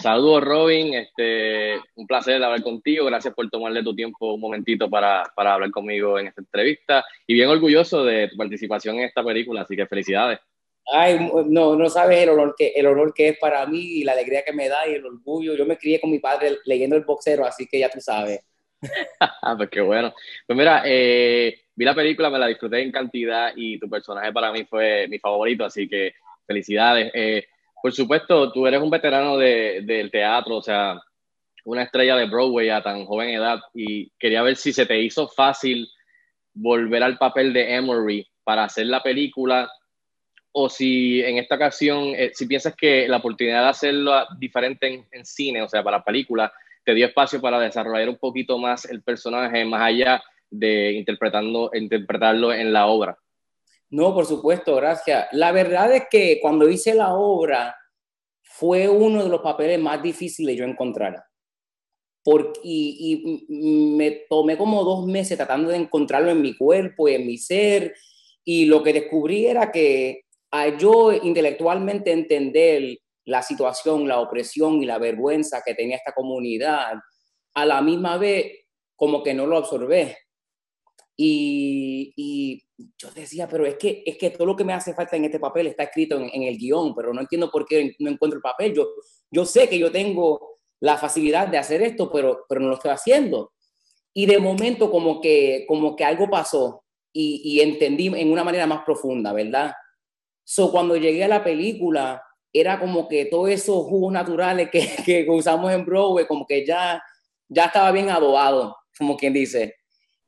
saludos, Robin. Este, un placer hablar contigo. Gracias por tomarle tu tiempo un momentito para, para hablar conmigo en esta entrevista. Y bien orgulloso de tu participación en esta película, así que felicidades. Ay, no, no sabes el honor, que, el honor que es para mí y la alegría que me da y el orgullo. Yo me crié con mi padre leyendo el boxero, así que ya tú sabes. pues qué bueno. Pues mira, eh, vi la película, me la disfruté en cantidad y tu personaje para mí fue mi favorito, así que felicidades. Eh, por supuesto, tú eres un veterano de, del teatro, o sea, una estrella de Broadway a tan joven edad y quería ver si se te hizo fácil volver al papel de Emory para hacer la película o si en esta ocasión, eh, si piensas que la oportunidad de hacerlo diferente en, cine, o sea, para película, te dio espacio para desarrollar un poquito más el personaje, más allá de interpretando, interpretarlo en la obra. No, por supuesto, gracias. La verdad es que cuando hice la obra fue uno de los papeles más difíciles yo encontrar. Porque, y, y me tomé como dos meses tratando de encontrarlo en mi cuerpo y en mi ser. Y lo que descubrí era que a yo intelectualmente entender la situación, la opresión y la vergüenza que tenía esta comunidad, a la misma vez como que no lo absorbé. Y, y, yo decía, pero es que, es que todo lo que me hace falta en este papel está escrito en, el guion, pero no entiendo por qué no encuentro el papel. Yo, yo sé que yo tengo la facilidad de hacer esto, pero, pero no lo estoy haciendo. Y de momento como que, como que algo pasó y, y entendí en una manera más profunda, ¿verdad? So, cuando llegué a la película, era como que todos esos jugos naturales que, que usamos en Broadway, como que ya, ya estaba bien adobado, como quien dice.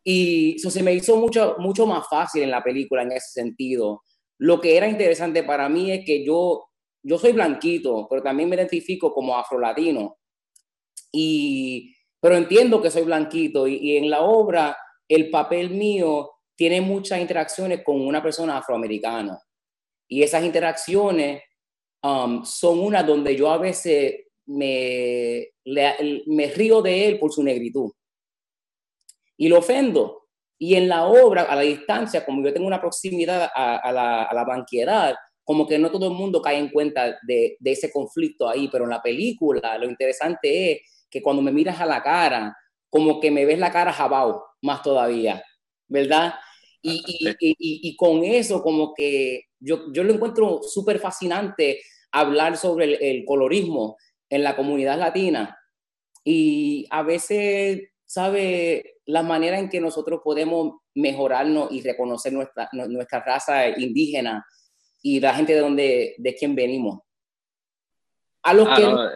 Y eso se me hizo mucho, mucho más fácil en la película en ese sentido. Lo que era interesante para mí es que yo, yo soy blanquito, pero también me identifico como afrolatino. Y, pero entiendo que soy blanquito y, en la obra el papel mío tiene muchas interacciones con una persona afroamericana. Y esas interacciones um, son unas donde yo a veces me, me río de él por su negritud y lo ofendo. Y en la obra, a la distancia, como yo tengo una proximidad a, la, a la banquedad, como que no todo el mundo cae en cuenta de, de, ese conflicto ahí, pero en la película lo interesante es que cuando me miras a la cara, como que me ves la cara jabao más todavía, ¿verdad? Y, y, y, y, con eso como que yo, yo lo encuentro súper fascinante hablar sobre el, el, colorismo en la comunidad latina y a veces, ¿sabe? La manera en que nosotros podemos mejorarnos y reconocer nuestra, nuestra raza indígena y la gente de donde, de quien venimos. A los ah, que no.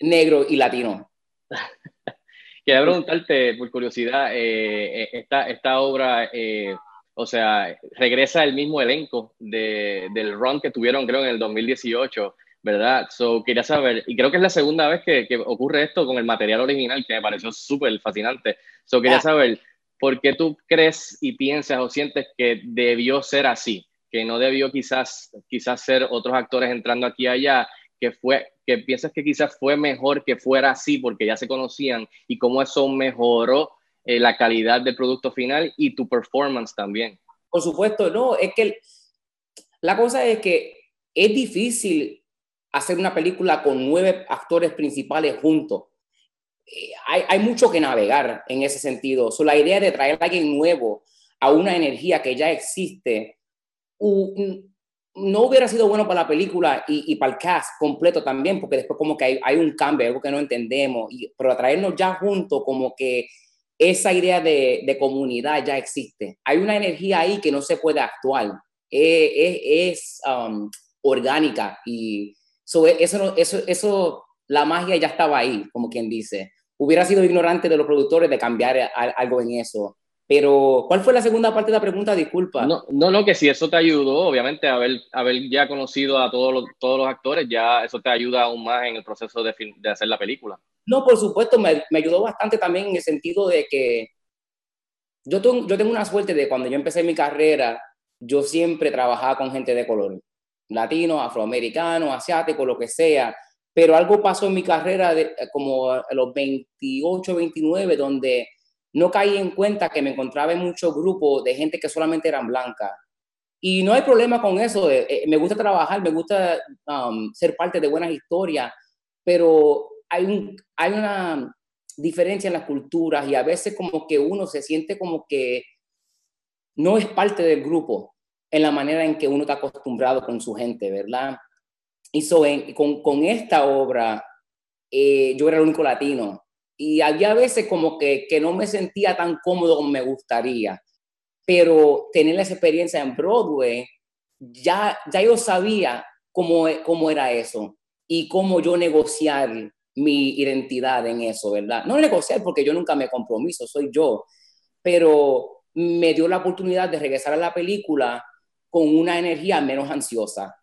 negro y latino. Quería preguntarte, por curiosidad, eh, eh, esta, esta obra eh, o sea, regresa el mismo elenco de, del run que tuvieron, creo, en el 2018, ¿verdad? So, quería saber, y creo que es la segunda vez que, que ocurre esto con el material original, que me pareció súper fascinante. So, quería ah. saber, ¿por qué tú crees y piensas o sientes que debió ser así? Que no debió quizás, quizás ser otros actores entrando aquí y allá, que fue, que piensas que quizás fue mejor que fuera así porque ya se conocían y cómo eso mejoró eh, la calidad del producto final y tu performance también. Por supuesto, no, es que la cosa es que es difícil hacer una película con nueve actores principales juntos. Eh, hay, mucho que navegar en ese sentido. So, la idea de traer a alguien nuevo a una energía que ya existe no hubiera sido bueno para la película y, para el cast completo también, porque después como que hay, hay un cambio, algo que no entendemos, y, pero traernos ya juntos como que esa idea de, comunidad ya existe. Hay una energía ahí que no se puede actuar. Es, es, um, orgánica y eso, eso, eso, la magia ya estaba ahí, como quien dice. Hubiera sido ignorante de los productores de cambiar algo en eso. Pero, ¿cuál fue la segunda parte de la pregunta? Disculpa. No, no, no que si eso te ayudó, obviamente, haber, haber ya conocido a todos los, todos los actores, ya eso te ayuda aún más en el proceso de, de hacer la película. No, por supuesto, me, me, ayudó bastante también en el sentido de que yo, tengo, yo tengo una suerte de cuando yo empecé mi carrera, yo siempre trabajaba con gente de color, latino, afroamericano, asiático, lo que sea, pero algo pasó en mi carrera de, como a los 28, 29, donde no caí en cuenta que me encontraba en muchos grupos de gente que solamente eran blancas. Y no hay problema con eso, eh, me gusta trabajar, me gusta um, ser parte de buenas historias, pero hay, hay una diferencia en las culturas y a veces como que uno se siente como que no es parte del grupo en la manera en que uno está acostumbrado con su gente, ¿verdad? Y con, con, esta obra, eh, yo era el único latino y había veces como que, que no me sentía tan cómodo como me gustaría, pero tener esa experiencia en Broadway, ya, ya yo sabía cómo, cómo era eso y cómo yo negociar mi identidad en eso, ¿verdad? No negociar porque yo nunca me compromiso, soy yo, pero me dio la oportunidad de regresar a la película con una energía menos ansiosa,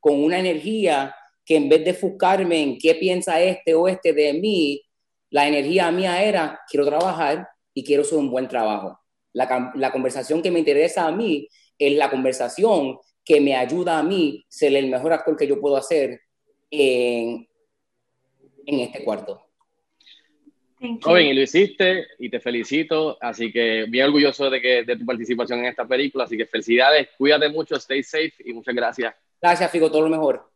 con una energía que en vez de enfocarme en qué piensa este o este de mí, la energía mía era, quiero trabajar y quiero hacer un buen trabajo. La, conversación que me interesa a mí es la conversación que me ayuda a mí ser el mejor actor que yo puedo hacer en, en este cuarto. Robin, y lo hiciste y te felicito, así que bien orgulloso de, que, de tu participación en esta película, así que felicidades, cuídate mucho, stay safe y muchas gracias. Gracias, Figo, todo lo mejor.